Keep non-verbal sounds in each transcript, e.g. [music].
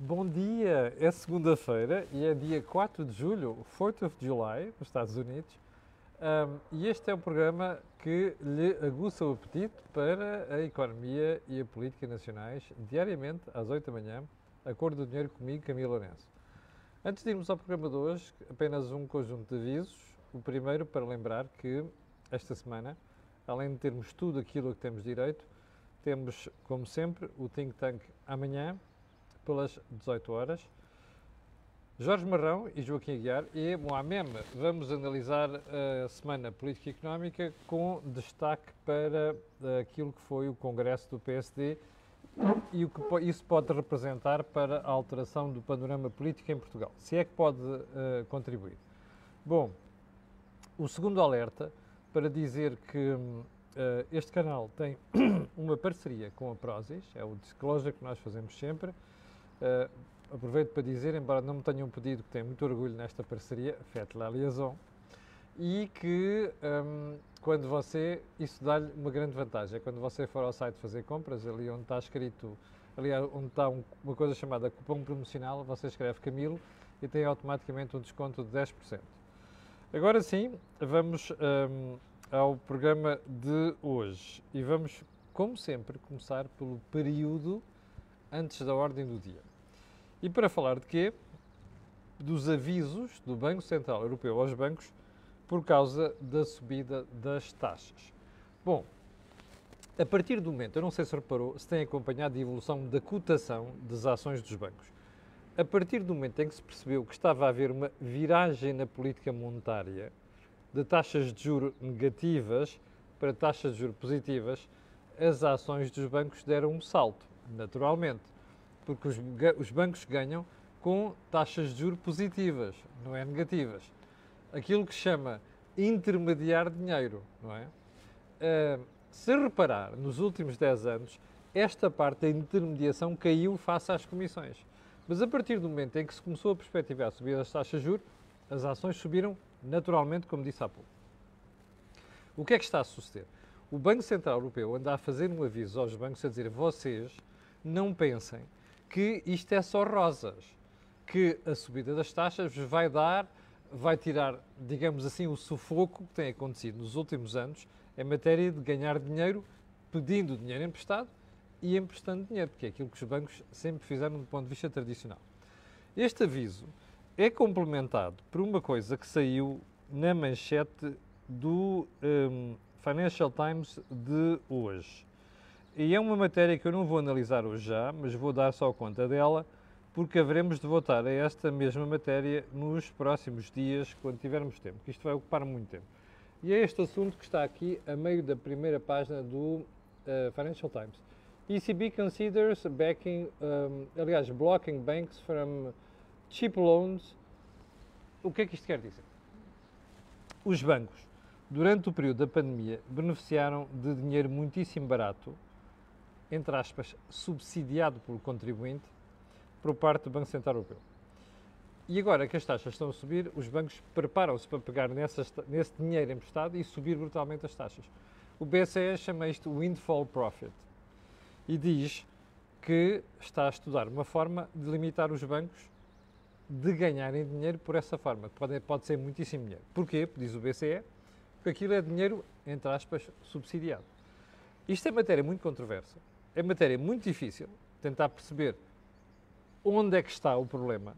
Bom dia! É segunda-feira e é dia 4 de julho, 4th of July, nos Estados Unidos. Um, e este é o programa que lhe aguça o apetite para a economia e a política nacionais, diariamente às 8 da manhã, a cor do dinheiro comigo, Camilo Lourenço. Antes de irmos ao programa de hoje, apenas um conjunto de avisos. O primeiro para lembrar que esta semana, além de termos tudo aquilo a que temos direito, temos, como sempre, o Think Tank amanhã, pelas 18 horas. Jorge Marrão e Joaquim Aguiar e Moamem vamos analisar a semana política e económica com destaque para aquilo que foi o congresso do PSD e o que isso pode representar para a alteração do panorama político em Portugal, se é que pode uh, contribuir. Bom, o segundo alerta para dizer que uh, este canal tem [coughs] uma parceria com a Prozis, é o disclosure que nós fazemos sempre, Uh, aproveito para dizer, embora não me tenham pedido, que tenho muito orgulho nesta parceria, faites la liaison, e que um, quando você, isso dá-lhe uma grande vantagem, é quando você for ao site fazer compras, ali onde está escrito, ali onde está um, uma coisa chamada cupom promocional, você escreve Camilo e tem automaticamente um desconto de 10%. Agora sim, vamos um, ao programa de hoje e vamos, como sempre, começar pelo período antes da ordem do dia. E para falar de quê? Dos avisos do Banco Central Europeu aos bancos por causa da subida das taxas. Bom, a partir do momento, eu não sei se reparou, se tem acompanhado a evolução da cotação das ações dos bancos. A partir do momento em que se percebeu que estava a haver uma viragem na política monetária de taxas de juro negativas para taxas de juro positivas, as ações dos bancos deram um salto naturalmente, porque os, os bancos ganham com taxas de juros positivas, não é negativas. Aquilo que chama intermediar dinheiro, não é? Uh, se reparar, nos últimos 10 anos, esta parte da intermediação caiu face às comissões. Mas a partir do momento em que se começou a perspectivar a subida das taxas de juros, as ações subiram naturalmente, como disse há pouco. O que é que está a suceder? O Banco Central Europeu anda a fazer um aviso aos bancos a dizer vocês não pensem que isto é só rosas, que a subida das taxas vai dar, vai tirar, digamos assim, o sufoco que tem acontecido nos últimos anos em matéria de ganhar dinheiro pedindo dinheiro emprestado e emprestando dinheiro, porque é aquilo que os bancos sempre fizeram do ponto de vista tradicional. Este aviso é complementado por uma coisa que saiu na manchete do um, Financial Times de hoje. E é uma matéria que eu não vou analisar hoje já, mas vou dar só conta dela, porque haveremos de voltar a esta mesma matéria nos próximos dias, quando tivermos tempo, que isto vai ocupar muito tempo. E é este assunto que está aqui a meio da primeira página do uh, Financial Times. ECB considers backing, um, aliás, blocking banks from cheap loans. O que é que isto quer dizer? Os bancos, durante o período da pandemia, beneficiaram de dinheiro muitíssimo barato entre aspas, subsidiado pelo contribuinte por parte do Banco Central Europeu. E agora que as taxas estão a subir, os bancos preparam-se para pegar nessas, nesse dinheiro emprestado e subir brutalmente as taxas. O BCE chama isto windfall profit e diz que está a estudar uma forma de limitar os bancos de ganharem dinheiro por essa forma, pode, pode ser muitíssimo dinheiro. Porquê? Diz o BCE, porque aquilo é dinheiro, entre aspas, subsidiado. Isto é matéria muito controversa, é matéria muito difícil tentar perceber onde é que está o problema,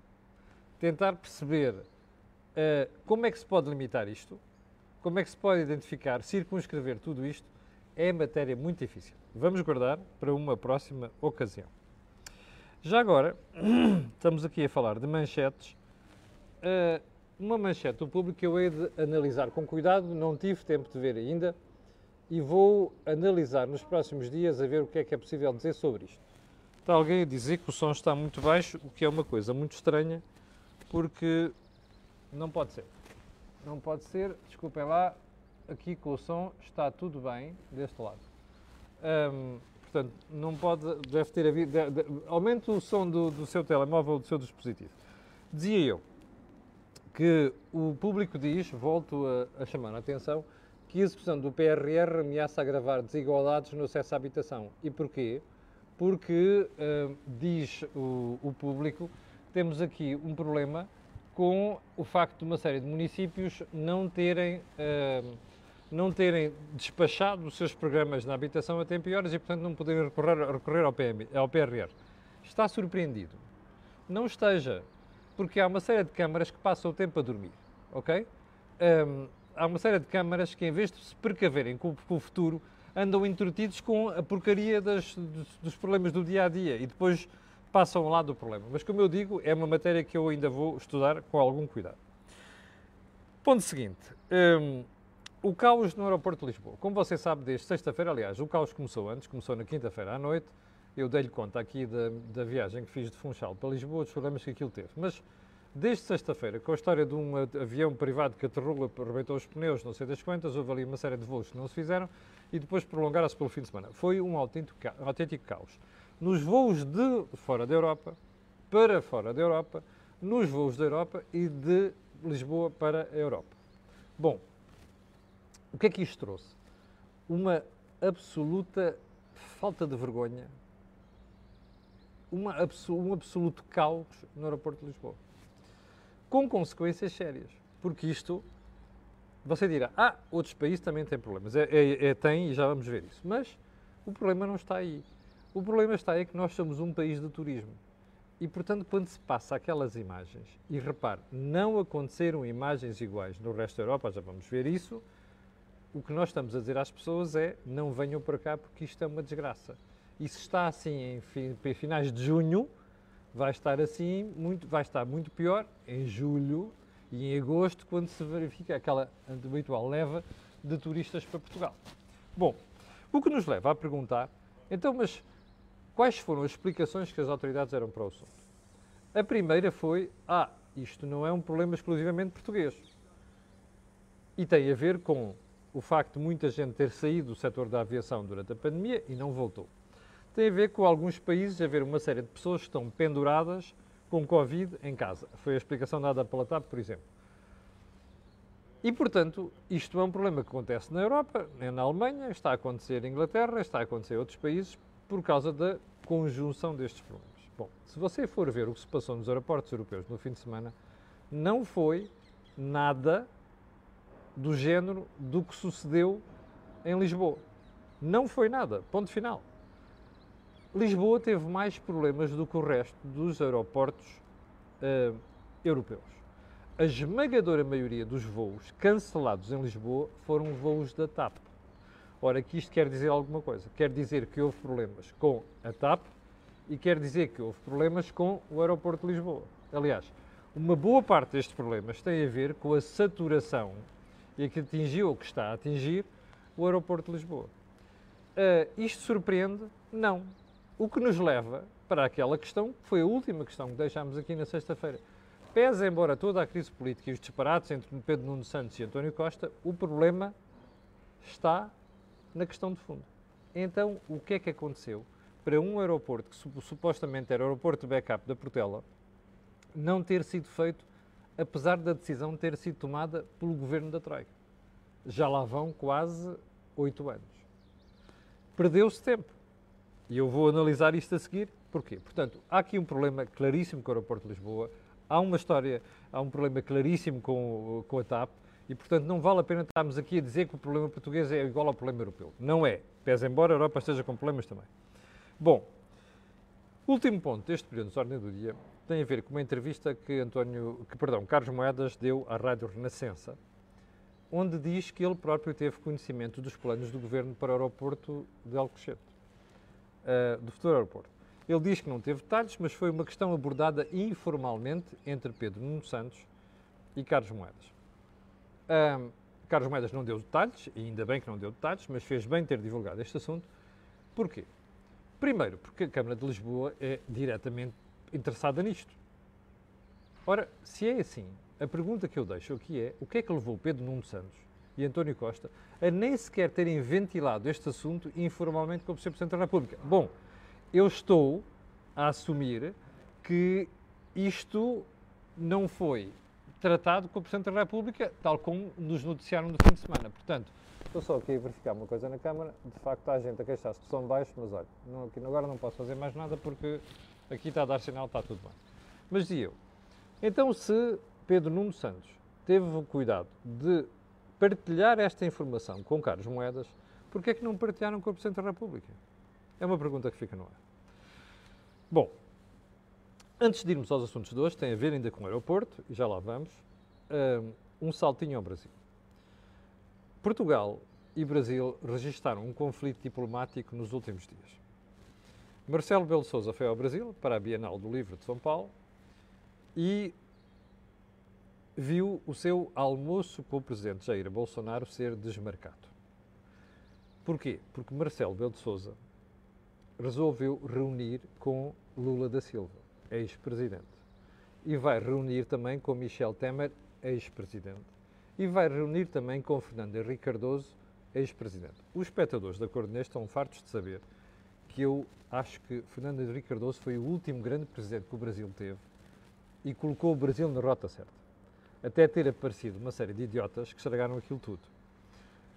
tentar perceber uh, como é que se pode limitar isto, como é que se pode identificar, circunscrever tudo isto, é matéria muito difícil. Vamos guardar para uma próxima ocasião. Já agora, [clears throat] estamos aqui a falar de manchetes. Uh, uma manchete do público que eu hei de analisar com cuidado, não tive tempo de ver ainda, e vou analisar nos próximos dias a ver o que é que é possível dizer sobre isto. Está alguém a dizer que o som está muito baixo, o que é uma coisa muito estranha, porque não pode ser. Não pode ser, desculpem lá, aqui com o som está tudo bem deste lado. Hum, portanto, não pode, deve ter havido, de, aumente o som do, do seu telemóvel ou do seu dispositivo. Dizia eu que o público diz, volto a, a chamar a atenção, que a execução do PRR ameaça agravar desigualdades no acesso à habitação. E porquê? porque, uh, diz o, o público, temos aqui um problema com o facto de uma série de municípios não terem, uh, não terem despachado os seus programas na habitação a tempo e horas e, portanto, não poderem recorrer, recorrer ao, PM, ao PRR. Está surpreendido? Não esteja, porque há uma série de câmaras que passam o tempo a dormir, ok? Um, há uma série de câmaras que, em vez de se precaverem com, com o futuro, andam entretidos com a porcaria das, dos, dos, problemas do dia a dia e depois passam lado do problema. Mas, como eu digo, é uma matéria que eu ainda vou estudar com algum cuidado. Ponto seguinte: um, o caos no aeroporto de Lisboa. Como você sabe, desde sexta-feira, aliás, o caos começou antes, começou na quinta-feira à noite. Eu dei-lhe conta aqui da, da, viagem que fiz de Funchal para Lisboa, dos problemas que aquilo teve. Mas desde sexta-feira, com a história de um avião privado que aterrou, arrebentou os pneus, não sei das quantas, houve ali uma série de voos que não se fizeram e depois prolongaram-se pelo fim de semana. Foi um autêntico, caos. Nos voos de fora da Europa, para fora da Europa, nos voos da Europa e de Lisboa para a Europa. Bom, o que é que isto trouxe? Uma absoluta falta de vergonha, uma, um absoluto caos no aeroporto de Lisboa. Com consequências sérias. Porque isto você dirá, ah, outros países também têm problemas. É, é, é, tem e já vamos ver isso. Mas o problema não está aí. O problema está aí que nós somos um país de turismo. E, portanto, quando se passa aquelas imagens, e repare, não aconteceram imagens iguais no resto da Europa, já vamos ver isso, o que nós estamos a dizer às pessoas é não venham para cá porque isto é uma desgraça. E se está assim em finais de junho, vai estar assim, muito, vai estar muito pior em julho e em agosto, quando se verifica aquela habitual leva de turistas para Portugal. Bom, o que nos leva a perguntar, então, mas quais foram as explicações que as autoridades deram para o assunto? A primeira foi, ah, isto não é um problema exclusivamente português. E tem a ver com o facto de muita gente ter saído do setor da aviação durante a pandemia e não voltou. Tem a ver com alguns países haver uma série de pessoas que estão penduradas com Covid em casa. Foi a explicação dada pela TAP, por exemplo. E, portanto, isto é um problema que acontece na Europa, na Alemanha, está a acontecer em Inglaterra, está a acontecer em outros países, por causa da conjunção destes problemas. Bom, se você for ver o que se passou nos aeroportos europeus no fim de semana, não foi nada do género do que sucedeu em Lisboa. Não foi nada. Ponto final. Lisboa teve mais problemas do que o resto dos aeroportos uh, europeus. A esmagadora maioria dos voos cancelados em Lisboa foram voos da TAP. Ora, que isto quer dizer alguma coisa. Quer dizer que houve problemas com a TAP e quer dizer que houve problemas com o aeroporto de Lisboa. Aliás, uma boa parte destes problemas tem a ver com a saturação e que atingiu ou que está a atingir o aeroporto de Lisboa. Uh, isto surpreende? Não. O que nos leva para aquela questão, que foi a última questão que deixámos aqui na sexta-feira. Pese embora toda a crise política e os disparates entre Pedro Nuno Santos e António Costa, o problema está na questão de fundo. Então, o que é que aconteceu para um aeroporto que supostamente era o aeroporto de backup da Portela não ter sido feito, apesar da decisão ter sido tomada pelo governo da Troika? Já lá vão quase oito anos. Perdeu-se tempo. E eu vou analisar isto a seguir. Porquê? Portanto, há aqui um problema claríssimo com o aeroporto de Lisboa, há uma história, há um problema claríssimo com, com a TAP e, portanto, não vale a pena estarmos aqui a dizer que o problema português é igual ao problema europeu. Não é. Pese embora a Europa esteja com problemas também. Bom, último ponto deste período de ordem do dia tem a ver com uma entrevista que António, que perdão, Carlos Moedas deu à Rádio Renascença, onde diz que ele próprio teve conhecimento dos planos do governo para o aeroporto de Alcochete uh, do futuro aeroporto. Ele diz que não teve detalhes, mas foi uma questão abordada informalmente entre Pedro Nuno Santos e Carlos Moedas. Uh, Carlos Moedas não deu detalhes, e ainda bem que não deu detalhes, mas fez bem ter divulgado este assunto. Porquê? Primeiro, porque a Câmara de Lisboa é diretamente interessada nisto. Ora, se é assim, a pergunta que eu deixo aqui é: o que é que levou Pedro Nuno Santos e António Costa a nem sequer terem ventilado este assunto informalmente com o Presidente da República. Bom, eu estou a assumir que isto não foi tratado com o Presidente da República, tal como nos noticiaram no fim de semana. Portanto, Estou só aqui a verificar uma coisa na Câmara. De facto, há gente a queixar-se de som baixo, mas olha, não, aqui, agora não posso fazer mais nada porque aqui está a dar sinal, está tudo bem. Mas dizia eu, então se Pedro Nuno Santos teve o cuidado de partilhar esta informação com Carlos Moedas, porquê é que não partilharam com o Presidente da República? É uma pergunta que fica no ar. Bom, antes de irmos aos assuntos de hoje, tem a ver ainda com o aeroporto, e já lá vamos, um saltinho ao Brasil. Portugal e Brasil registaram um conflito diplomático nos últimos dias. Marcelo Belo Souza foi ao Brasil para a Bienal do Livro de São Paulo e viu o seu almoço com o presidente Jair Bolsonaro ser desmarcado. Porquê? Porque Marcelo Belo de Souza resolveu reunir com Lula da Silva, ex-presidente. E vai reunir também com Michel Temer, ex-presidente. E vai reunir também com Fernando Henrique Cardoso, ex-presidente. Os espectadores da Cor estão fartos de saber que eu acho que Fernando Henrique Cardoso foi o último grande presidente que o Brasil teve e colocou o Brasil na rota certa. Até ter aparecido uma série de idiotas que estragaram aquilo tudo.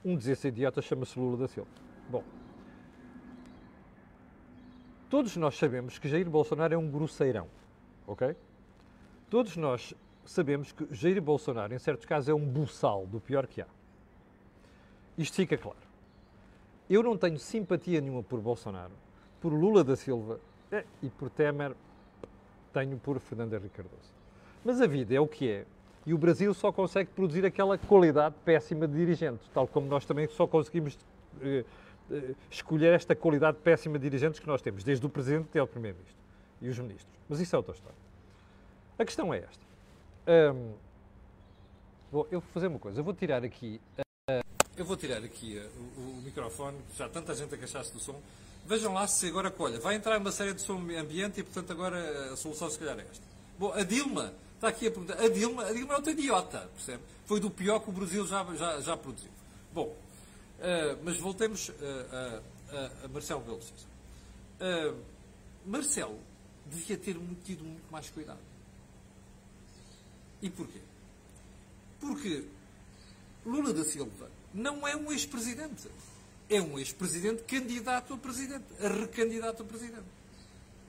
Um desses idiotas chama-se Lula da Silva. Bom, todos nós sabemos que Jair Bolsonaro é um grosseirão, ok? Todos nós sabemos que Jair Bolsonaro, em certos casos, é um buçal do pior que há. Isto fica claro. Eu não tenho simpatia nenhuma por Bolsonaro, por Lula da Silva eh, e por Temer, tenho por Fernando Henrique Cardoso. Mas a vida é o que é. E o Brasil só consegue produzir aquela qualidade péssima de dirigentes, tal como nós também só conseguimos eh, eh, escolher esta qualidade péssima de dirigentes que nós temos, desde o Presidente até o Primeiro-Ministro e os Ministros. Mas isso é outra história. A questão é esta. Bom, eu vou fazer uma coisa, eu vou tirar aqui. Uh, eu vou tirar aqui uh, o, o, microfone, já tanta gente a queixar-se do som. Vejam lá se agora colha. Vai entrar uma série de som ambiente e, portanto, agora a solução se calhar é esta. Bom, a Dilma está aqui a perguntar. A Dilma, a Dilma é outra idiota, percebe? Foi do pior que o Brasil já, já, já produziu. Bom, uh, mas voltemos a, a Marcelo Belo Sousa. Marcelo devia ter tido muito mais cuidado e porquê? Porque Lula da Silva não é um ex-presidente. É um ex-presidente candidato a presidente, a recandidato a presidente.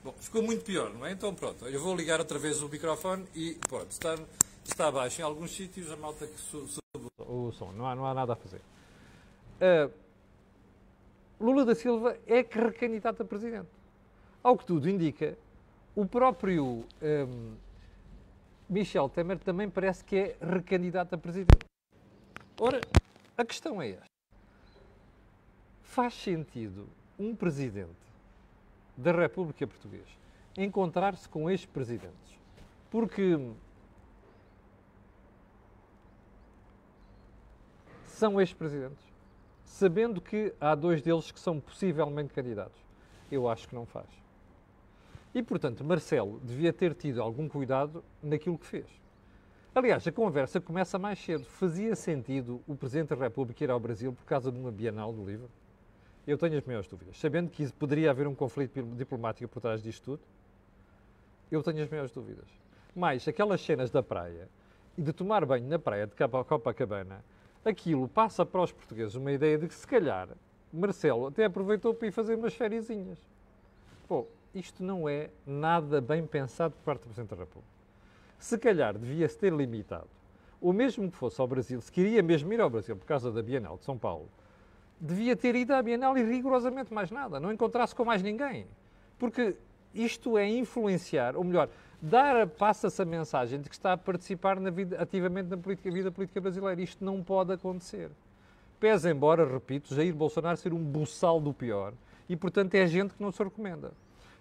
Bom, ficou muito pior, não é? Então pronto, eu vou ligar outra vez o microfone e pronto, está, está baixo em alguns sítios, a malta que o som, não há, não há nada a fazer. Uh, Lula da Silva é que recandidato a presidente. Ao que tudo indica, o próprio um, Michel Temer também parece que é recandidato a presidente. Ora, a questão é esta. Faz sentido um presidente da República Portuguesa encontrar-se com ex-presidentes? Porque são ex-presidentes, sabendo que há dois deles que são possivelmente candidatos. Eu acho que não faz. E, portanto, Marcelo devia ter tido algum cuidado naquilo que fez. Aliás, a conversa começa mais cedo. Fazia sentido o Presidente da República ir ao Brasil por causa de uma Bienal do Livro? Eu tenho as maiores dúvidas. Sabendo que poderia haver um conflito diplomático por trás disto tudo, eu tenho as maiores dúvidas. Mais, aquelas cenas da praia e de tomar banho na praia de Copacabana, aquilo passa para os portugueses uma ideia de que, se calhar, Marcelo até aproveitou para ir fazer umas fériasinhas. Pô, isto não é nada bem pensado por parte do Presidente da República. Se calhar devia-se ter limitado, ou mesmo que fosse ao Brasil, se queria mesmo ir ao Brasil por causa da Bienal de São Paulo, devia ter ido à Bienal e rigorosamente mais nada, não encontrasse com mais ninguém. Porque isto é influenciar, ou melhor, dar, passa-se a mensagem de que está a participar na vida, ativamente na política, vida política brasileira. Isto não pode acontecer. Pese embora, repito, Jair Bolsonaro ser um buçal do pior e, portanto, é gente que não se recomenda.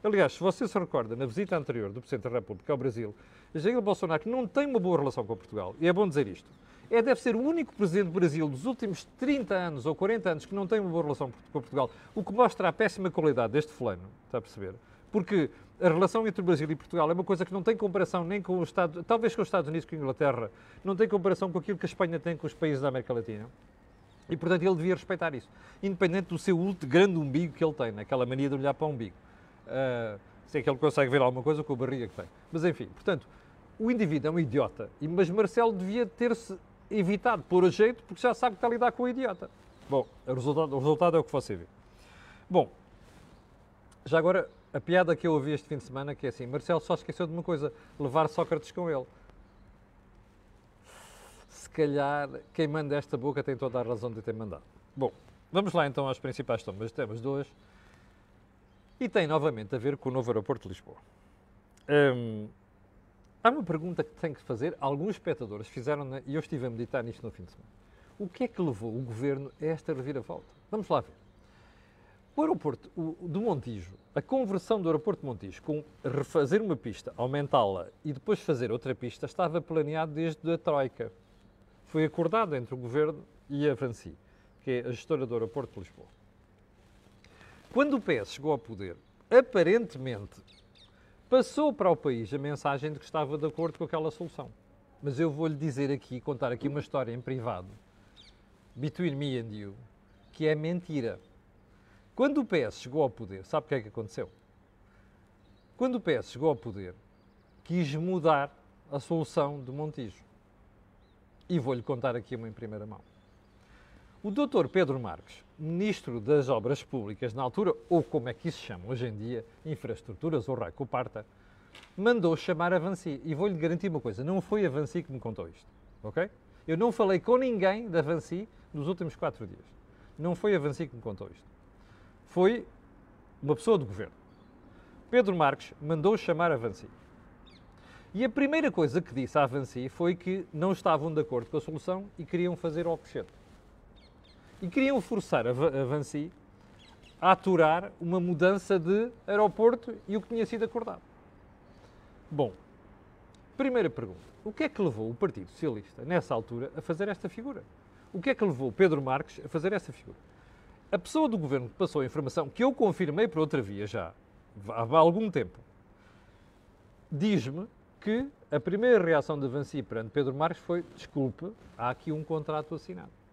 Aliás, se você se recorda, na visita anterior do Presidente da República ao Brasil, Jair Bolsonaro, que não tem uma boa relação com Portugal, e é bom dizer isto, é, deve ser o único Presidente do Brasil dos últimos 30 anos ou 40 anos que não tem uma boa relação com Portugal, o que mostra a péssima qualidade deste fulano, está a perceber? Porque a relação entre o Brasil e Portugal é uma coisa que não tem comparação nem com os Estados, talvez com os Estados Unidos, com a Inglaterra, não tem comparação com aquilo que a Espanha tem com os países da América Latina. E, portanto, ele devia respeitar isso, independente do seu grande umbigo que ele tem, naquela mania de olhar para o umbigo. Uh, se é que ele consegue ver alguma coisa com a barriga que tem. Mas enfim, portanto, o indivíduo é um idiota, mas Marcelo devia ter-se evitado pôr a jeito porque já sabe que está a lidar com o idiota. Bom, o resultado, o resultado é o que você vê. Bom, já agora, a piada que eu ouvi este fim de semana que é assim, Marcelo só esqueceu de uma coisa, levar Sócrates com ele. Se calhar, quem manda esta boca tem toda a razão de ter mandado. Bom, vamos lá então aos principais temas de hoje. E tem novamente a ver com o novo aeroporto de Lisboa. Hum, há uma pergunta que tenho que fazer. Alguns espectadores fizeram, e eu estive a meditar nisto no fim de semana. O que é que levou o governo a esta reviravolta? Vamos lá ver. O aeroporto do Montijo, a conversão do aeroporto de Montijo com refazer uma pista, aumentá-la e depois fazer outra pista, estava planeado desde a Troika. Foi acordado entre o governo e a Franci, que é a gestora do aeroporto de Lisboa. Quando o PS chegou ao poder, aparentemente passou para o país a mensagem de que estava de acordo com aquela solução. Mas eu vou-lhe dizer aqui, contar aqui uma história em privado, between me and you, que é mentira. Quando o PS chegou ao poder, sabe o que é que aconteceu? Quando o PS chegou ao poder, quis mudar a solução do Montijo. E vou-lhe contar aqui uma em primeira mão. O Dr. Pedro Marques, Ministro das Obras Públicas na altura, ou como é que isso se chama hoje em dia, Infraestruturas ou Raico Parta, mandou chamar a Vansi. E vou-lhe garantir uma coisa, não foi a Vansi que me contou isto, ok? Eu não falei com ninguém da Vansi nos últimos quatro dias. Não foi a Vansi que me contou isto. Foi uma pessoa do governo. Pedro Marques mandou chamar a Vansi. E a primeira coisa que disse à Vansi foi que não estavam de acordo com a solução e queriam fazer o Alcochete e queriam forçar a Vansi a aturar uma mudança de aeroporto e o que tinha sido acordado. Bom, primeira pergunta. O que é que levou o Partido Socialista, nessa altura, a fazer esta figura? O que é que levou Pedro Marques a fazer essa figura? A pessoa do governo que passou a informação, que eu confirmei por outra via já, há algum tempo, diz-me que a primeira reação de Vansi perante Pedro Marques foi: desculpe, há aqui um contrato assinado.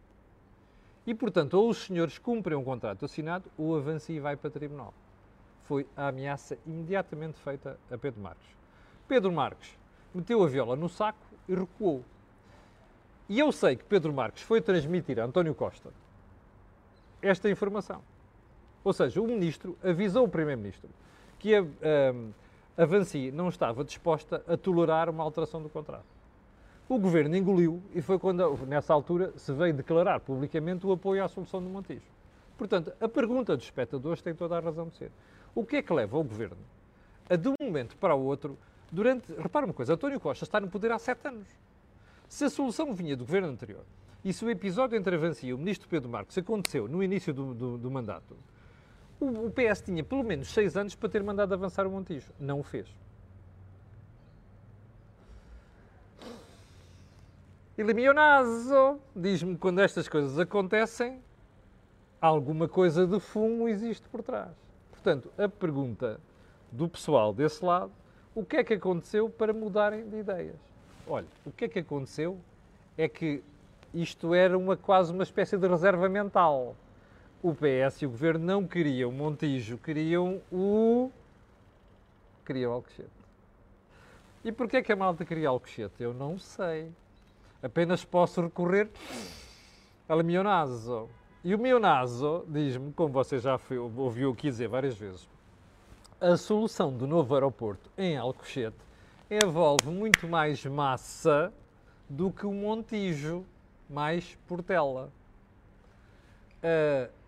E, portanto, ou os senhores cumprem um contrato assinado ou avancia e vai para tribunal. Foi a ameaça imediatamente feita a Pedro Marques. Pedro Marques meteu a viola no saco e recuou. E eu sei que Pedro Marques foi transmitir a António Costa esta informação. Ou seja, o ministro avisou o primeiro-ministro que a, a, a Vancy não estava disposta a tolerar uma alteração do contrato. O governo engoliu e foi quando, nessa altura, se veio declarar publicamente o apoio à solução do Montijo. Portanto, a pergunta dos espectadores tem toda a razão de ser. O que é que leva o governo a, de um momento para o outro, durante. Repara uma coisa, António Costa está no poder há sete anos. Se a solução vinha do governo anterior e se o episódio entre a Vancia e o ministro Pedro Marcos aconteceu no início do, do, do mandato, o, o PS tinha pelo menos seis anos para ter mandado avançar o Montijo. Não o fez. Naso diz-me quando estas coisas acontecem, alguma coisa de fumo existe por trás. Portanto, a pergunta do pessoal desse lado, o que é que aconteceu para mudarem de ideias? Olha, o que é que aconteceu é que isto era uma, quase uma espécie de reserva mental. O PS e o Governo não queriam o Montijo, queriam o... queriam Alcochete. E porquê é que a malta queria Alcochete? Eu não sei. Apenas posso recorrer ao meu naso. E o meu naso diz-me, como você já ouviu aqui dizer várias vezes, a solução do novo aeroporto em Alcochete envolve muito mais massa do que o Montijo, mais Portela. Uh,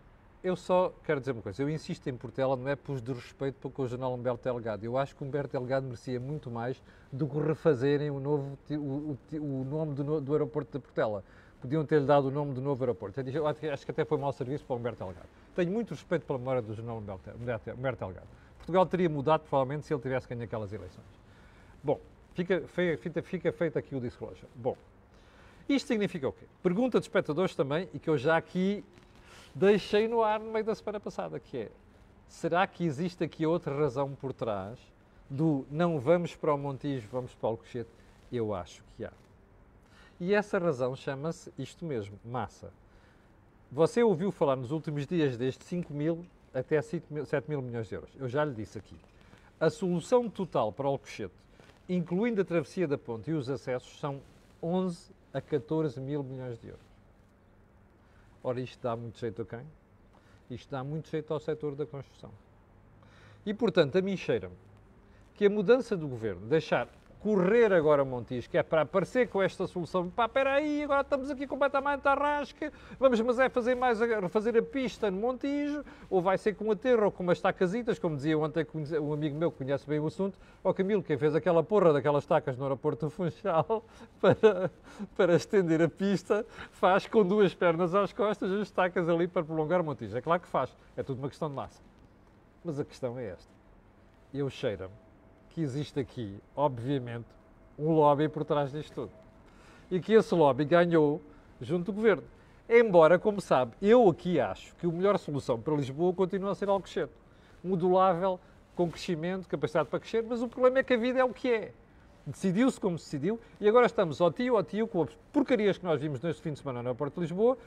eu só quero dizer uma coisa, eu insisto em Portela, não é por desrespeito para com o jornal Humberto Delgado. Eu acho que Humberto Delgado merecia muito mais do que refazerem o, novo, o, o, o nome do, do, aeroporto de Portela. Podiam ter-lhe dado o nome do novo aeroporto. Eu acho que até foi mau serviço para o Humberto Delgado. Tenho muito respeito pela memória do jornal Humberto, Humberto Delgado. Portugal teria mudado, provavelmente, se ele tivesse ganho aquelas eleições. Bom, fica, fica, fica feito aqui o disclosure. Bom, isto significa o quê? Pergunta de espectadores também, e que eu já aqui deixei no ar no meio da semana passada, que é, será que existe aqui outra razão por trás do não vamos para o Montijo, vamos para o Alcochete? Eu acho que há. E essa razão chama-se isto mesmo, massa. Você ouviu falar nos últimos dias desde 5 mil até 7 mil, 7 mil milhões de euros. Eu já lhe disse aqui. A solução total para o Alcochete, incluindo a travessia da ponte e os acessos, são 11 a 14 mil milhões de euros. Ora, isto dá muito jeito a quem? Isto dá muito jeito ao setor da construção. E, portanto, a mim cheira-me que a mudança do governo, deixar correr agora Montijo, é para aparecer com esta solução. Pá, espera aí, agora estamos aqui completamente à rasca, vamos, mas é fazer mais, refazer a pista no Montijo, ou vai ser com a terra, ou com umas tacasitas, como dizia ontem um amigo meu que conhece bem o assunto, o Camilo, quem fez aquela porra daquelas tacas no aeroporto Funchal [laughs] para, para estender a pista, faz com duas pernas às costas as tacas ali para prolongar o Montijo. É claro que faz, é tudo uma questão de massa. Mas a questão é esta. Eu cheiro-me que existe aqui, obviamente, um lobby por trás disto tudo. E que esse lobby ganhou junto do governo. Embora, como sabe, eu aqui acho que a melhor solução para Lisboa continua a ser Alcochete. Modulável, com crescimento, capacidade para crescer, mas o problema é que a vida é o que é. Decidiu-se como se decidiu e agora estamos ao tio, ao tio, com as porcarias que nós vimos neste fim de semana no aeroporto de Lisboa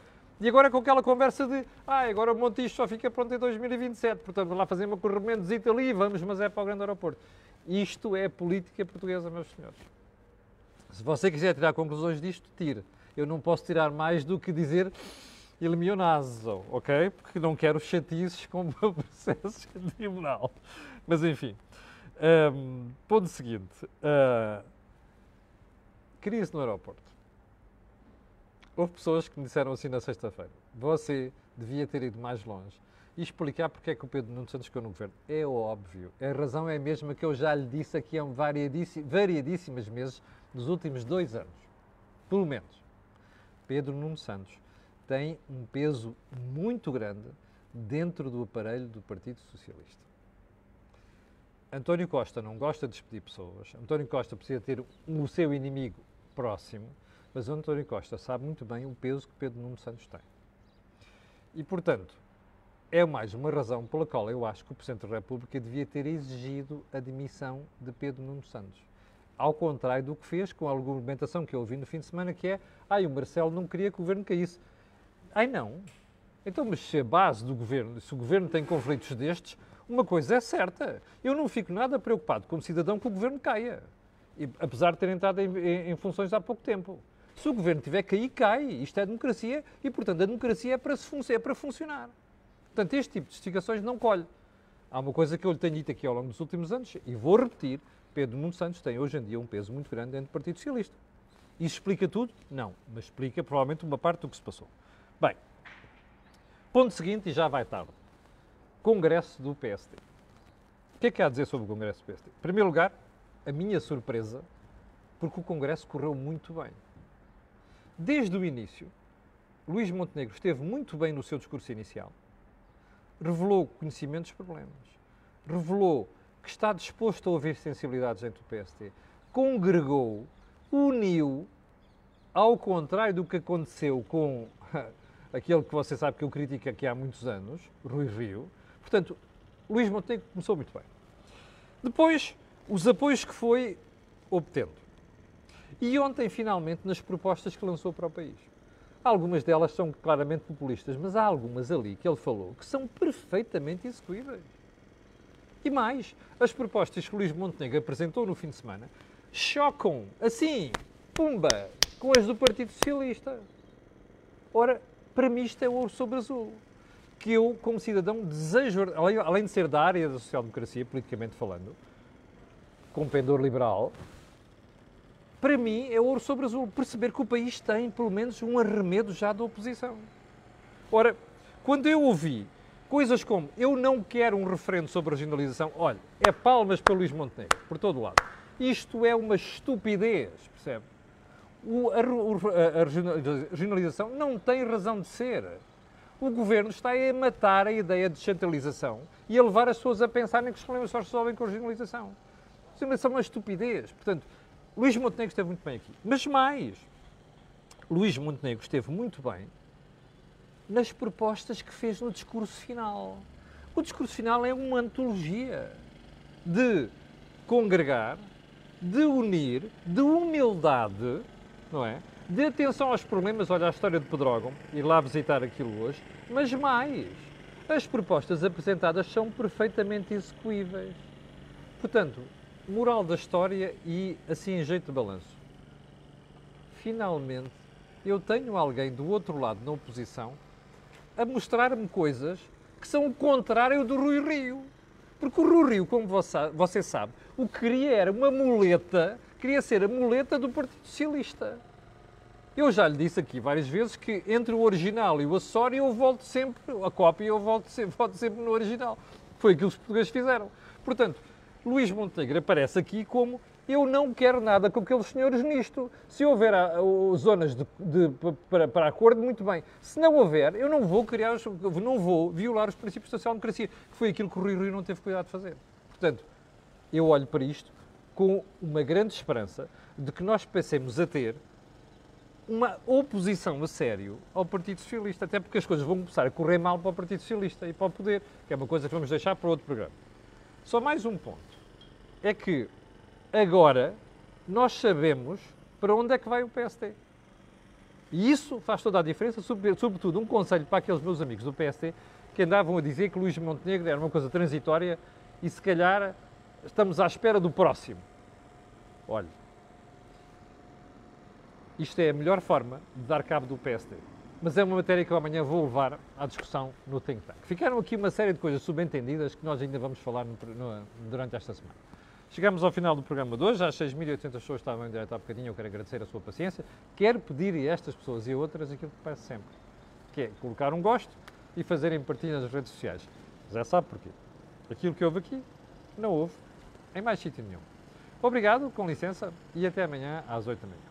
e agora com aquela conversa de ah, agora o Montijo só fica pronto em 2027, portanto lá fazer uma corremendozita ali, vamos, mas é para o grande aeroporto. Isto é política portuguesa, meus senhores. Se você quiser tirar conclusões disto, tire. Eu não posso tirar mais do que dizer il mio naso, ok? Porque não quero chatices com [laughs] processos de tribunal. Mas enfim. Um, ponto seguinte. Uh, crise no aeroporto. Houve pessoas que me disseram assim na sexta-feira: você devia ter ido mais longe e explicar porque é que o Pedro Nuno Santos ficou no governo. É óbvio. A razão é a mesma que eu já lhe disse aqui há variadíssimas meses dos últimos dois anos. Pelo menos. Pedro Nuno Santos tem um peso muito grande dentro do aparelho do Partido Socialista. António Costa não gosta de despedir pessoas. António Costa precisa ter o seu inimigo próximo, mas António Costa sabe muito bem o peso que Pedro Nuno Santos tem. E, portanto, é mais uma razão pela qual eu acho que o Presidente da República devia ter exigido a demissão de Pedro Nuno Santos. Ao contrário do que fez com a argumentação que eu ouvi no fim de semana, que é ai, o Marcelo não queria que o governo caísse. Ai, não. Então, mas se a base do governo, se o governo tem conflitos destes, uma coisa é certa. Eu não fico nada preocupado como cidadão que o governo caia. E, apesar de ter entrado em, em, em funções há pouco tempo. Se o governo tiver que cair, cai. Isto é democracia e, portanto, a democracia é para, se, é para funcionar. Portanto, este tipo de justificações não colhe. Há uma coisa que eu lhe tenho dito aqui ao longo dos últimos anos, e vou repetir, Pedro Nuno Santos tem hoje em dia um peso muito grande dentro do Partido Socialista. Isso explica tudo? Não, mas explica provavelmente uma parte do que se passou. Bem, ponto seguinte, e já vai tarde. Congresso do PSD. O que é que há a dizer sobre o Congresso do PSD? Em primeiro lugar, a minha surpresa, porque o Congresso correu muito bem. Desde o início, Luís Montenegro esteve muito bem no seu discurso inicial, revelou conhecimento dos problemas, revelou que está disposto a ouvir sensibilidades dentro do PST, congregou, uniu, ao contrário do que aconteceu com [laughs] aquele que você sabe que eu critico aqui há muitos anos, Rui Rio. Portanto, Luís Montenegro começou muito bem. Depois, os apoios que foi obtendo. E ontem, finalmente, nas propostas que lançou para o país. Algumas delas são claramente populistas, mas há algumas ali que ele falou que são perfeitamente execuíveis. E mais, as propostas que o Luís Montenegro apresentou no fim de semana chocam, assim, pumba, com as do Partido Socialista. Ora, para mim isto é ouro sobre azul. Que eu, como cidadão, desejo, além de ser da área da social-democracia, politicamente falando, com pendor liberal, para mim, é ouro sobre azul. Perceber que o país tem, pelo menos, um arremedo já da oposição. Ora, quando eu ouvi coisas como eu não quero um referendo sobre a regionalização, olha, é palmas para Luís Montenegro, por todo lado. Isto é uma estupidez, percebe? O, a, a, regionalização não tem razão de ser. O governo está a matar a ideia de descentralização e a levar as pessoas a pensarem que os problemas só se resolvem com a regionalização. Isso é uma estupidez. Portanto, Luís Montenegro esteve muito bem aqui. Mas mais, Luís Montenegro esteve muito bem nas propostas que fez no discurso final. O discurso final é uma antologia de congregar, de unir, de humildade, não é? De atenção aos problemas, olha a história de Pedrógão, ir lá visitar aquilo hoje, mas mais, as propostas apresentadas são perfeitamente execuíveis. Portanto, moral da história e assim em jeito de balanço. Finalmente, eu tenho alguém do outro lado na oposição a mostrar-me coisas que são o contrário do Rui Rio. Porque o Rui Rio, como você, sabe, o que queria era uma muleta, queria ser a muleta do Partido Socialista. Eu já lhe disse aqui várias vezes que entre o original e o acessório eu volto sempre, a cópia eu volto sempre, [laughs] volto sempre no original. Foi aquilo que os portugueses fizeram. Portanto, Luís Montenegro aparece aqui como eu não quero nada com aqueles senhores nisto. Se houver a, a, zonas de, de, para, para, acordo, muito bem. Se não houver, eu não vou criar, não vou violar os princípios da social-democracia, que foi aquilo que o Rui Rio não teve cuidado de fazer. Portanto, eu olho para isto com uma grande esperança de que nós passemos a ter uma oposição a sério ao Partido Socialista, até porque as coisas vão começar a correr mal para o Partido Socialista e para o poder, que é uma coisa que vamos deixar para outro programa. Só mais um ponto. É que agora nós sabemos para onde é que vai o PST. E isso faz toda a diferença, sobretudo um conselho para aqueles meus amigos do PST que andavam a dizer que Luís Montenegro era uma coisa transitória e se calhar estamos à espera do próximo. Olha, isto é a melhor forma de dar cabo do PSD. Mas é uma matéria que eu amanhã vou levar à discussão no Think Tank. Ficaram aqui uma série de coisas subentendidas que nós ainda vamos falar no, no, durante esta semana. Chegamos ao final do programa de hoje, às 6.800 pessoas estavam em direto há bocadinho, eu quero agradecer a sua paciência. Quero pedir a estas pessoas e a outras aquilo que peço sempre, que é colocar um gosto e fazerem partilha nas redes sociais. Já sabe porquê. Aquilo que houve aqui, não houve em mais sítio nenhum. Obrigado, com licença, e até amanhã às 8 da manhã.